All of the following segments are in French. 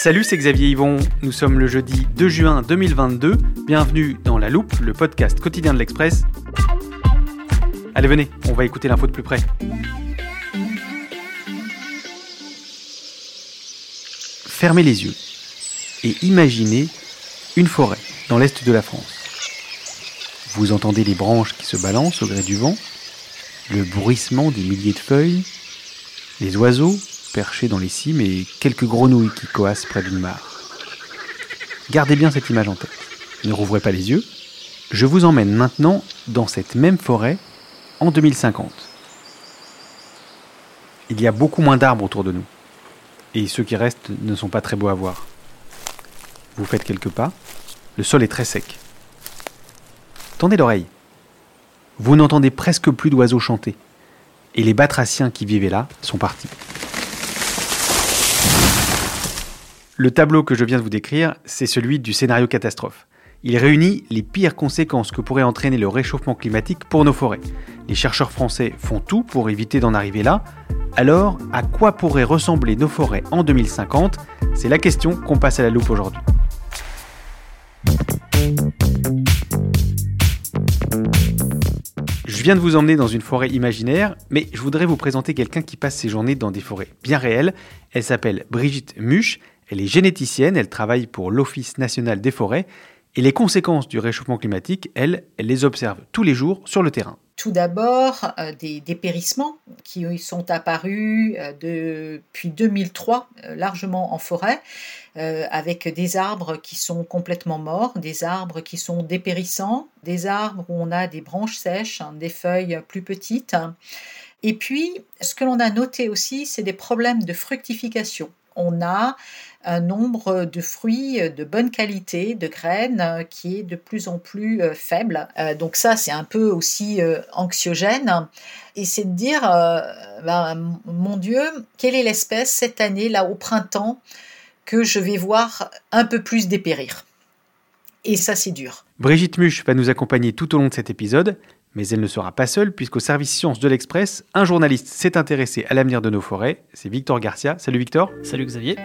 Salut, c'est Xavier Yvon. Nous sommes le jeudi 2 juin 2022. Bienvenue dans La Loupe, le podcast quotidien de l'Express. Allez, venez, on va écouter l'info de plus près. Fermez les yeux et imaginez une forêt dans l'est de la France. Vous entendez les branches qui se balancent au gré du vent, le bruissement des milliers de feuilles, les oiseaux dans les cimes et quelques grenouilles qui coassent près d'une mare. Gardez bien cette image en tête. Ne rouvrez pas les yeux. Je vous emmène maintenant dans cette même forêt en 2050. Il y a beaucoup moins d'arbres autour de nous. Et ceux qui restent ne sont pas très beaux à voir. Vous faites quelques pas. Le sol est très sec. Tendez l'oreille. Vous n'entendez presque plus d'oiseaux chanter. Et les batraciens qui vivaient là sont partis. Le tableau que je viens de vous décrire, c'est celui du scénario catastrophe. Il réunit les pires conséquences que pourrait entraîner le réchauffement climatique pour nos forêts. Les chercheurs français font tout pour éviter d'en arriver là. Alors, à quoi pourraient ressembler nos forêts en 2050 C'est la question qu'on passe à la loupe aujourd'hui. Viens de vous emmener dans une forêt imaginaire, mais je voudrais vous présenter quelqu'un qui passe ses journées dans des forêts bien réelles. Elle s'appelle Brigitte Muche, elle est généticienne, elle travaille pour l'Office national des forêts, et les conséquences du réchauffement climatique, elle, elle les observe tous les jours sur le terrain. Tout d'abord, euh, des dépérissements qui sont apparus euh, depuis 2003 euh, largement en forêt, avec des arbres qui sont complètement morts, des arbres qui sont dépérissants, des arbres où on a des branches sèches, hein, des feuilles plus petites. Et puis, ce que l'on a noté aussi, c'est des problèmes de fructification. On a un nombre de fruits de bonne qualité, de graines, qui est de plus en plus euh, faible. Euh, donc ça, c'est un peu aussi euh, anxiogène. Et c'est de dire, ben, mon Dieu, quelle est l'espèce cette année, là, au printemps, que je vais voir un peu plus dépérir? Et ça, c'est dur. Brigitte Muche va nous accompagner tout au long de cet épisode. Mais elle ne sera pas seule, puisqu'au service sciences de l'Express, un journaliste s'est intéressé à l'avenir de nos forêts. C'est Victor Garcia. Salut Victor. Salut Xavier.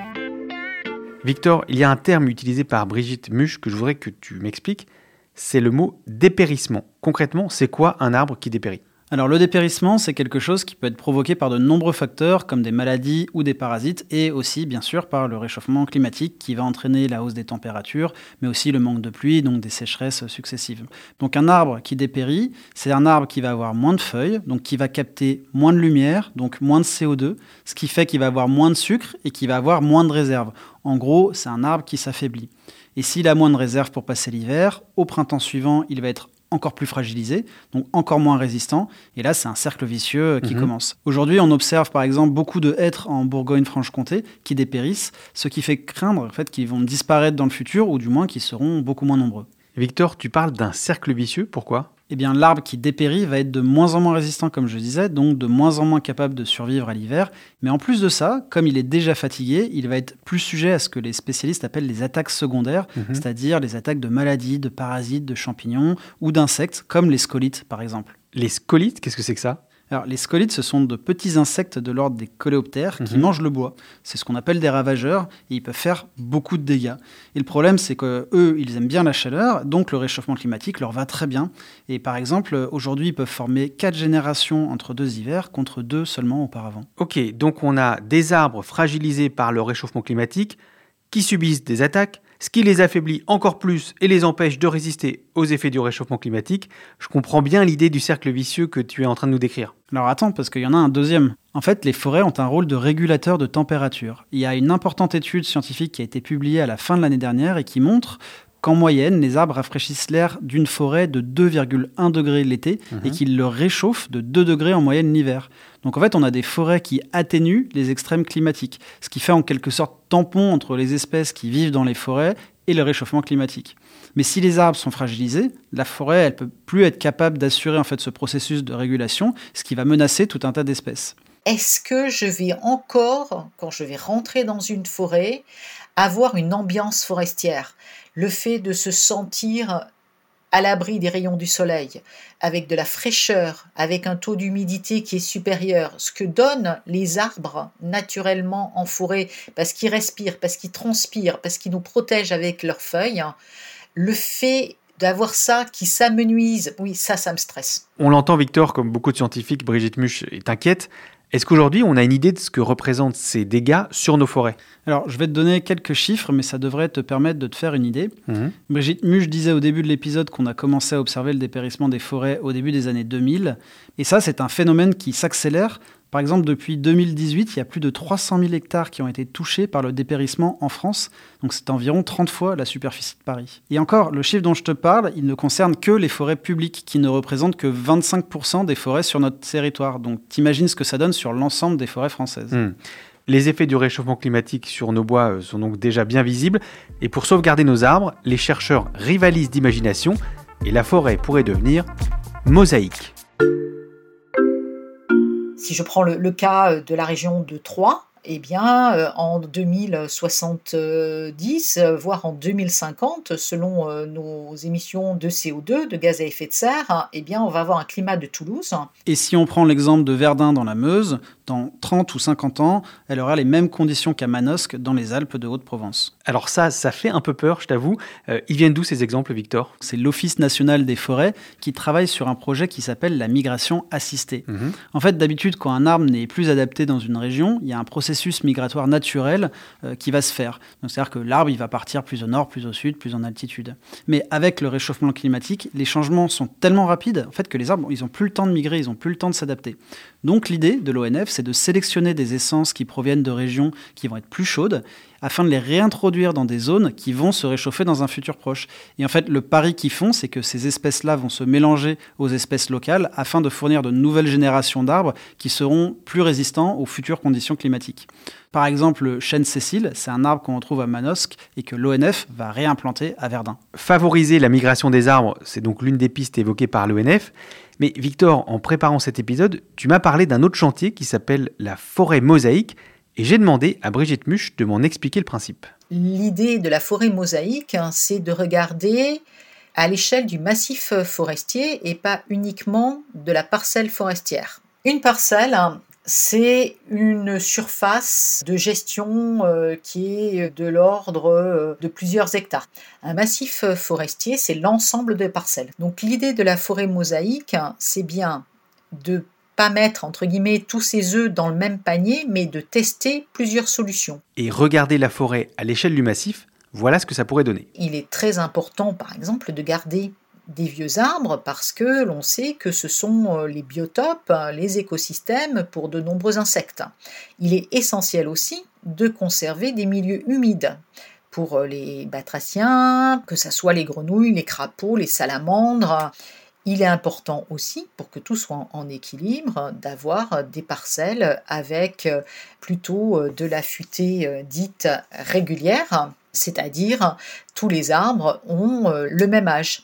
Victor, il y a un terme utilisé par Brigitte Muche que je voudrais que tu m'expliques. C'est le mot dépérissement. Concrètement, c'est quoi un arbre qui dépérit? Alors le dépérissement, c'est quelque chose qui peut être provoqué par de nombreux facteurs comme des maladies ou des parasites et aussi bien sûr par le réchauffement climatique qui va entraîner la hausse des températures, mais aussi le manque de pluie, donc des sécheresses successives. Donc un arbre qui dépérit, c'est un arbre qui va avoir moins de feuilles, donc qui va capter moins de lumière, donc moins de CO2, ce qui fait qu'il va avoir moins de sucre et qui va avoir moins de réserves. En gros, c'est un arbre qui s'affaiblit. Et s'il a moins de réserves pour passer l'hiver, au printemps suivant, il va être encore plus fragilisé, donc encore moins résistant. Et là, c'est un cercle vicieux qui mhm. commence. Aujourd'hui, on observe par exemple beaucoup de hêtres en Bourgogne-Franche-Comté qui dépérissent, ce qui fait craindre en fait, qu'ils vont disparaître dans le futur, ou du moins qu'ils seront beaucoup moins nombreux. Victor, tu parles d'un cercle vicieux, pourquoi? Eh bien l'arbre qui dépérit va être de moins en moins résistant, comme je disais, donc de moins en moins capable de survivre à l'hiver. Mais en plus de ça, comme il est déjà fatigué, il va être plus sujet à ce que les spécialistes appellent les attaques secondaires, mhm. c'est-à-dire les attaques de maladies, de parasites, de champignons ou d'insectes, comme les scolites par exemple. Les scolites, qu'est-ce que c'est que ça? Alors, les scolites, ce sont de petits insectes de l'ordre des coléoptères qui Mhm. mangent le bois. C'est ce qu'on appelle des ravageurs et ils peuvent faire beaucoup de dégâts. Et le problème, c'est que eux, ils aiment bien la chaleur, donc le réchauffement climatique leur va très bien. Et par exemple, aujourd'hui, ils peuvent former quatre générations entre deux hivers contre deux seulement auparavant. Ok, donc on a des arbres fragilisés par le réchauffement climatique qui subissent des attaques, ce qui les affaiblit encore plus et les empêche de résister aux effets du réchauffement climatique. Je comprends bien l'idée du cercle vicieux que tu es en train de nous décrire. Alors attends, parce qu'il y en a un deuxième. En fait, les forêts ont un rôle de régulateur de température. Il y a une importante étude scientifique qui a été publiée à la fin de l'année dernière et qui montre qu'en moyenne, les arbres rafraîchissent l'air d'une forêt de 2,1 degrés l'été et qu'ils le réchauffent de 2 degrés en moyenne l'hiver. Donc en fait, on a des forêts qui atténuent les extrêmes climatiques, ce qui fait en quelque sorte tampon entre les espèces qui vivent dans les forêts et le réchauffement climatique. Mais si les arbres sont fragilisés, la forêt, elle peut plus être capable d'assurer en fait ce processus de régulation, ce qui va menacer tout un tas d'espèces. Est-ce que je vais encore, quand je vais rentrer dans une forêt, avoir une ambiance forestière? Le fait de se sentir à l'abri des rayons du soleil, avec de la fraîcheur, avec un taux d'humidité qui est supérieur, ce que donnent les arbres naturellement en forêt, parce qu'ils respirent, parce qu'ils transpirent, parce qu'ils nous protègent avec leurs feuilles, le fait d'avoir ça qui s'amenuise, oui, ça, ça me stresse. On l'entend, Victor, comme beaucoup de scientifiques, Brigitte Muche est inquiète. Est-ce qu'aujourd'hui, on a une idée de ce que représentent ces dégâts sur nos forêts? Alors, je vais te donner quelques chiffres, mais ça devrait te permettre de te faire une idée. Brigitte Muche disait au début de l'épisode qu'on a commencé à observer le dépérissement des forêts au début des années 2000. Et ça, c'est un phénomène qui s'accélère. Par exemple, depuis 2018, il y a plus de 300 000 hectares qui ont été touchés par le dépérissement en France. Donc c'est environ 30 fois la superficie de Paris. Et encore, le chiffre dont je te parle, il ne concerne que les forêts publiques, qui ne représentent que 25% des forêts sur notre territoire. Donc t'imagines ce que ça donne sur l'ensemble des forêts françaises. Hmm. Les effets du réchauffement climatique sur nos bois euh, sont donc déjà bien visibles. Et pour sauvegarder nos arbres, les chercheurs rivalisent d'imagination et la forêt pourrait devenir mosaïque. Si je prends le, cas de la région de Troyes, eh bien, euh, en 2070, euh, voire en 2050, selon euh, nos émissions de CO2, de gaz à effet de serre, hein, eh bien, on va avoir un climat de Toulouse. Et si on prend l'exemple de Verdun dans la Meuse, dans 30 ou 50 ans, elle aura les mêmes conditions qu'à Manosque dans les Alpes de Haute-Provence. Alors ça, ça fait un peu peur, je t'avoue. Euh, ils viennent d'où ces exemples, Victor? C'est l'Office national des forêts qui travaille sur un projet qui s'appelle la migration assistée. Mhm. En fait, d'habitude, quand un arbre n'est plus adapté dans une région, il y a un processus migratoire naturel euh, qui va se faire. C'est-à-dire que l'arbre, il va partir plus au nord, plus au sud, plus en altitude. Mais avec le réchauffement climatique, les changements sont tellement rapides en fait, que les arbres, ils n'ont plus le temps de migrer, ils n'ont plus le temps de s'adapter. Donc l'idée de l'ONF, c'est de sélectionner des essences qui proviennent de régions qui vont être plus chaudes afin de les réintroduire dans des zones qui vont se réchauffer dans un futur proche. Et en fait, le pari qu'ils font, c'est que ces espèces-là vont se mélanger aux espèces locales afin de fournir de nouvelles générations d'arbres qui seront plus résistants aux futures conditions climatiques. Par exemple, le chêne Cécile, c'est un arbre qu'on retrouve à Manosque et que l'ONF va réimplanter à Verdun. Favoriser la migration des arbres, c'est donc l'une des pistes évoquées par l'ONF. Mais Victor, en préparant cet épisode, tu m'as parlé d'un autre chantier qui s'appelle la forêt mosaïque, et j'ai demandé à Brigitte Muche de m'en expliquer le principe. L'idée de la forêt mosaïque, hein, c'est de regarder à l'échelle du massif forestier et pas uniquement de la parcelle forestière. Une parcelle, hein, c'est une surface de gestion euh, qui est de l'ordre euh, de plusieurs hectares. Un massif forestier, c'est l'ensemble des parcelles. Donc l'idée de la forêt mosaïque, hein, c'est bien de pas mettre entre guillemets tous ses œufs dans le même panier, mais de tester plusieurs solutions. Et regarder la forêt à l'échelle du massif, voilà ce que ça pourrait donner. Il est très important, par exemple, de garder des vieux arbres parce que l'on sait que ce sont euh, les biotopes, hein, les écosystèmes pour de nombreux insectes. Il est essentiel aussi de conserver des milieux humides pour euh, les batraciens, que ce soit les grenouilles, les crapauds, les salamandres. Il est important aussi, pour que tout soit en équilibre, d'avoir des parcelles avec euh, plutôt de la futée dite régulière, c'est-à-dire tous les arbres ont le même âge.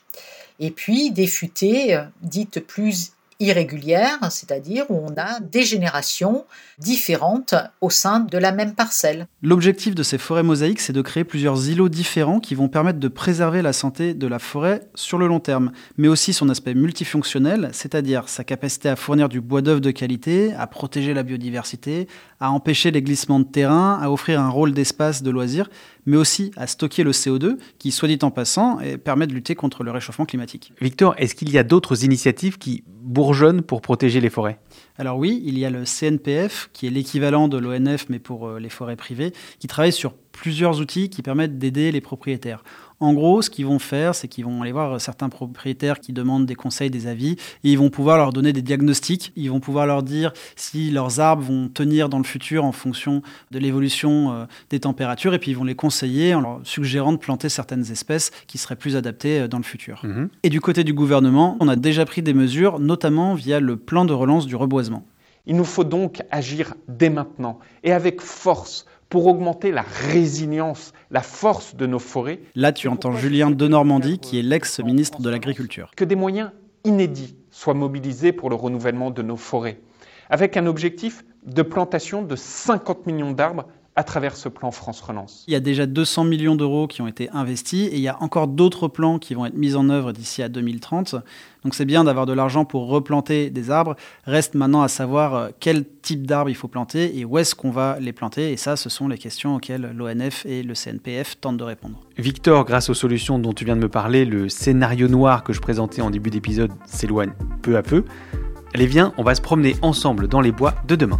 Et puis des futaies dites plus irrégulière, c'est-à-dire où on a des générations différentes au sein de la même parcelle. L'objectif de ces forêts mosaïques, c'est de créer plusieurs îlots différents qui vont permettre de préserver la santé de la forêt sur le long terme, mais aussi son aspect multifonctionnel, c'est-à-dire sa capacité à fournir du bois d'œuvre de qualité, à protéger la biodiversité, à empêcher les glissements de terrain, à offrir un rôle d'espace de loisirs, mais aussi à stocker le CO2, qui, soit dit en passant, permet de lutter contre le réchauffement climatique. Victor, est-ce qu'il y a d'autres initiatives qui bourgeonnent pour protéger les forêts? Alors oui, il y a le CNPF, qui est l'équivalent de l'ONF, mais pour euh, les forêts privées, qui travaille sur plusieurs outils qui permettent d'aider les propriétaires. En gros, ce qu'ils vont faire, c'est qu'ils vont aller voir certains propriétaires qui demandent des conseils, des avis, et ils vont pouvoir leur donner des diagnostics. Ils vont pouvoir leur dire si leurs arbres vont tenir dans le futur en fonction de l'évolution euh, des températures, et puis ils vont les conseiller en leur suggérant de planter certaines espèces qui seraient plus adaptées euh, dans le futur. Mhm. Et du côté du gouvernement, on a déjà pris des mesures, notamment via le plan de relance du reboisement. Il nous faut donc agir dès maintenant et avec force pour augmenter la résilience, la force de nos forêts. Là, tu entends Julien de Normandie, qui est l'ex-ministre de l'Agriculture. Que des moyens inédits soient mobilisés pour le renouvellement de nos forêts, avec un objectif de plantation de 50 millions d'arbres à travers ce plan France Relance. Il y a déjà 200 millions d'euros qui ont été investis et il y a encore d'autres plans qui vont être mis en œuvre d'ici à 2030. Donc c'est bien d'avoir de l'argent pour replanter des arbres. Reste maintenant à savoir euh, quel type d'arbres il faut planter et où est-ce qu'on va les planter. Et ça, ce sont les questions auxquelles l'ONF et le CNPF tentent de répondre. Victor, grâce aux solutions dont tu viens de me parler, le scénario noir que je présentais en début d'épisode s'éloigne peu à peu. Allez, viens, on va se promener ensemble dans les bois de demain.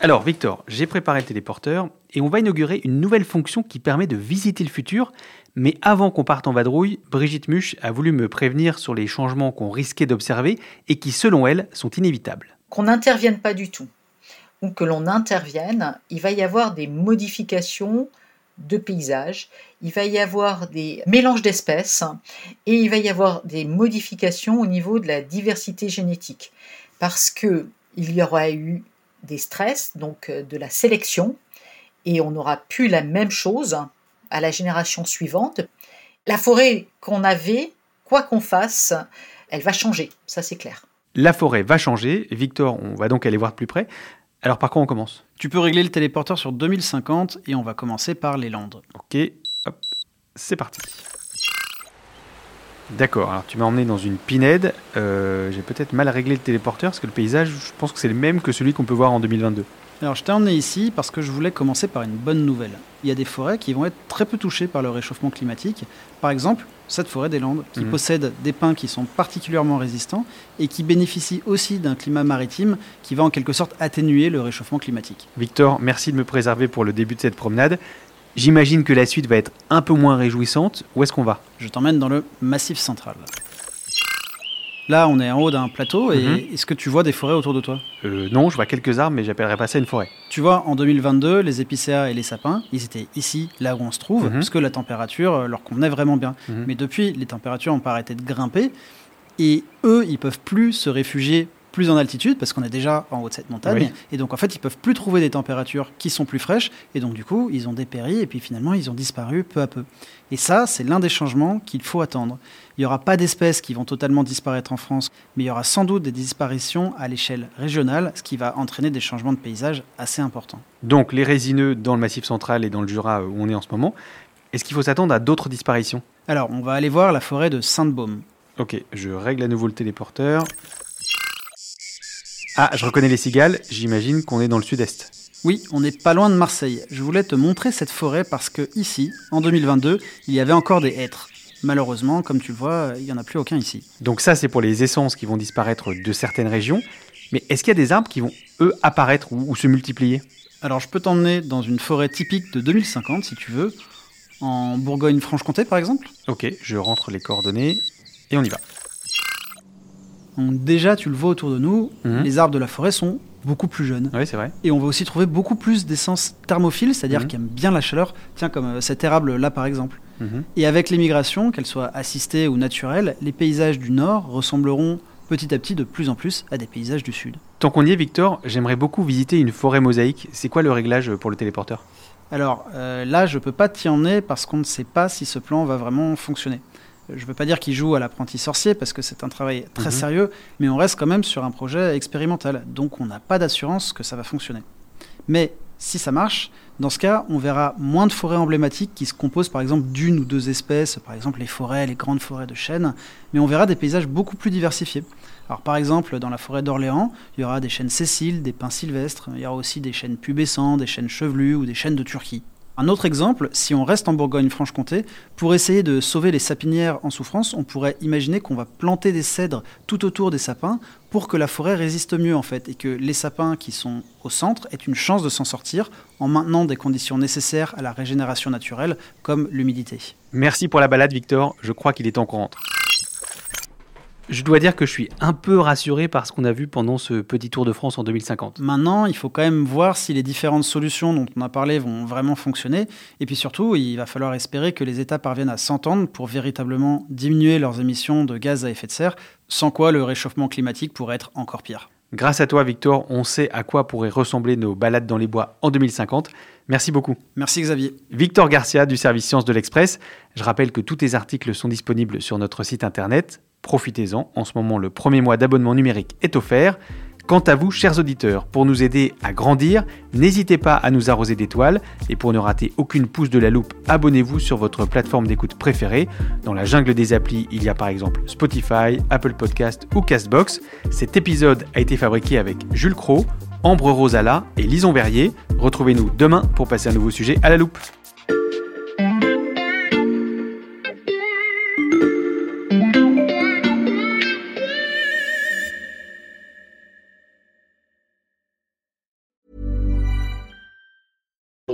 Alors Victor, j'ai préparé le téléporteur et on va inaugurer une nouvelle fonction qui permet de visiter le futur. Mais avant qu'on parte en vadrouille, Brigitte Muche a voulu me prévenir sur les changements qu'on risquait d'observer et qui, selon elle, sont inévitables. Qu'on n'intervienne pas du tout ou que l'on intervienne, il va y avoir des modifications de paysage, il va y avoir des mélanges d'espèces et il va y avoir des modifications au niveau de la diversité génétique parce que il y aura eu des stress, donc euh, de la sélection, et on n'aura plus la même chose à la génération suivante. La forêt qu'on avait, quoi qu'on fasse, elle va changer, ça c'est clair. La forêt va changer, Victor, on va donc aller voir de plus près. Alors par quoi on commence? Tu peux régler le téléporteur sur 2050 et on va commencer par les Landes. Ok, hop, c'est parti. D'accord, alors tu m'as emmené dans une pinède. Euh, j'ai peut-être mal réglé le téléporteur parce que le paysage, je pense que c'est le même que celui qu'on peut voir en 2022. Alors je t'ai emmené ici parce que je voulais commencer par une bonne nouvelle. Il y a des forêts qui vont être très peu touchées par le réchauffement climatique. Par exemple, cette forêt des Landes, qui mhm. possède des pins qui sont particulièrement résistants et qui bénéficie aussi d'un climat maritime qui va en quelque sorte atténuer le réchauffement climatique. Victor, merci de me préserver pour le début de cette promenade. J'imagine que la suite va être un peu moins réjouissante. Où est-ce qu'on va? Je t'emmène dans le Massif central. Là, on est en haut d'un plateau et mhm. est-ce que tu vois des forêts autour de toi? Euh, Non, je vois quelques arbres, mais j'appellerais pas ça une forêt. Tu vois, en 2022, les épicéas et les sapins, ils étaient ici, là où on se trouve, parce mhm. que la température euh, leur convenait vraiment bien. Mhm. Mais depuis, les températures ont pas arrêté de grimper et eux, ils peuvent plus se réfugier plus en altitude parce qu'on est déjà en haut de cette montagne. Et donc, en fait, ils peuvent plus trouver des températures qui sont plus fraîches. Et donc, du coup, ils ont dépéri et puis finalement, ils ont disparu peu à peu. Et ça, c'est l'un des changements qu'il faut attendre. Il n'y aura pas d'espèces qui vont totalement disparaître en France, mais il y aura sans doute des disparitions à l'échelle régionale, ce qui va entraîner des changements de paysage assez importants. Donc, les résineux dans le Massif central et dans le Jura où on est en ce moment, est-ce qu'il faut s'attendre à d'autres disparitions? Alors, on va aller voir la forêt de Sainte-Baume. Ok, je règle à nouveau le téléporteur. Ah, je reconnais les cigales, j'imagine qu'on est dans le sud-est. Oui, on n'est pas loin de Marseille. Je voulais te montrer cette forêt parce que ici, en 2022, il y avait encore des hêtres. Malheureusement, comme tu le vois, il n'y en a plus aucun ici. Donc ça, c'est pour les essences qui vont disparaître de certaines régions. Mais est-ce qu'il y a des arbres qui vont, eux, apparaître ou, ou se multiplier? Alors je peux t'emmener dans une forêt typique de 2050 si tu veux, en Bourgogne-Franche-Comté par exemple. Ok, je rentre les coordonnées et on y va. Donc déjà, tu le vois autour de nous, Mhm. les arbres de la forêt sont beaucoup plus jeunes. Oui, c'est vrai. Et on va aussi trouver beaucoup plus d'essences thermophiles, c'est-à-dire Mhm. qui aiment bien la chaleur, tiens comme euh, cet érable là par exemple. Mhm. Et avec l'émigration, qu'elle soit assistée ou naturelle, les paysages du nord ressembleront petit à petit de plus en plus à des paysages du sud. Tant qu'on y est, Victor, j'aimerais beaucoup visiter une forêt mosaïque. C'est quoi le réglage pour le téléporteur? Alors euh, là, je peux pas t'y emmener parce qu'on ne sait pas si ce plan va vraiment fonctionner. Je veux pas dire qu'il joue à l'apprenti sorcier parce que c'est un travail très Mhm. sérieux, mais on reste quand même sur un projet expérimental, donc on n'a pas d'assurance que ça va fonctionner. Mais si ça marche, dans ce cas, on verra moins de forêts emblématiques qui se composent par exemple d'une ou deux espèces, par exemple les forêts, les grandes forêts de chênes, mais on verra des paysages beaucoup plus diversifiés. Alors par exemple, dans la forêt d'Orléans, il y aura des chênes sessiles, des pins sylvestres, il y aura aussi des chênes pubescents, des chênes chevelus ou des chênes de Turquie. Un autre exemple, si on reste en Bourgogne-Franche-Comté, pour essayer de sauver les sapinières en souffrance, on pourrait imaginer qu'on va planter des cèdres tout autour des sapins pour que la forêt résiste mieux en fait et que les sapins qui sont au centre aient une chance de s'en sortir en maintenant des conditions nécessaires à la régénération naturelle comme l'humidité. Merci pour la balade, Victor. Je crois qu'il est temps qu'on rentre. Je dois dire que je suis un peu rassuré par ce qu'on a vu pendant ce petit tour de France en 2050. Maintenant, il faut quand même voir si les différentes solutions dont on a parlé vont vraiment fonctionner. Et puis surtout, il va falloir espérer que les États parviennent à s'entendre pour véritablement diminuer leurs émissions de gaz à effet de serre, sans quoi le réchauffement climatique pourrait être encore pire. Grâce à toi, Victor, on sait à quoi pourraient ressembler nos balades dans les bois en 2050. Merci beaucoup. Merci Xavier. Victor Garcia du service Sciences de l'Express. Je rappelle que tous tes articles sont disponibles sur notre site internet. Profitez-en, en ce moment le premier mois d'abonnement numérique est offert. Quant à vous, chers auditeurs, pour nous aider à grandir, n'hésitez pas à nous arroser d'étoiles et pour ne rater aucune pouce de la loupe, abonnez-vous sur votre plateforme d'écoute préférée. Dans la jungle des applis, il y a par exemple Spotify, Apple Podcast ou Castbox. Cet épisode a été fabriqué avec Jules Cro, Ambre Rosala et Lison Verrier. Retrouvez-nous demain pour passer un nouveau sujet à la loupe.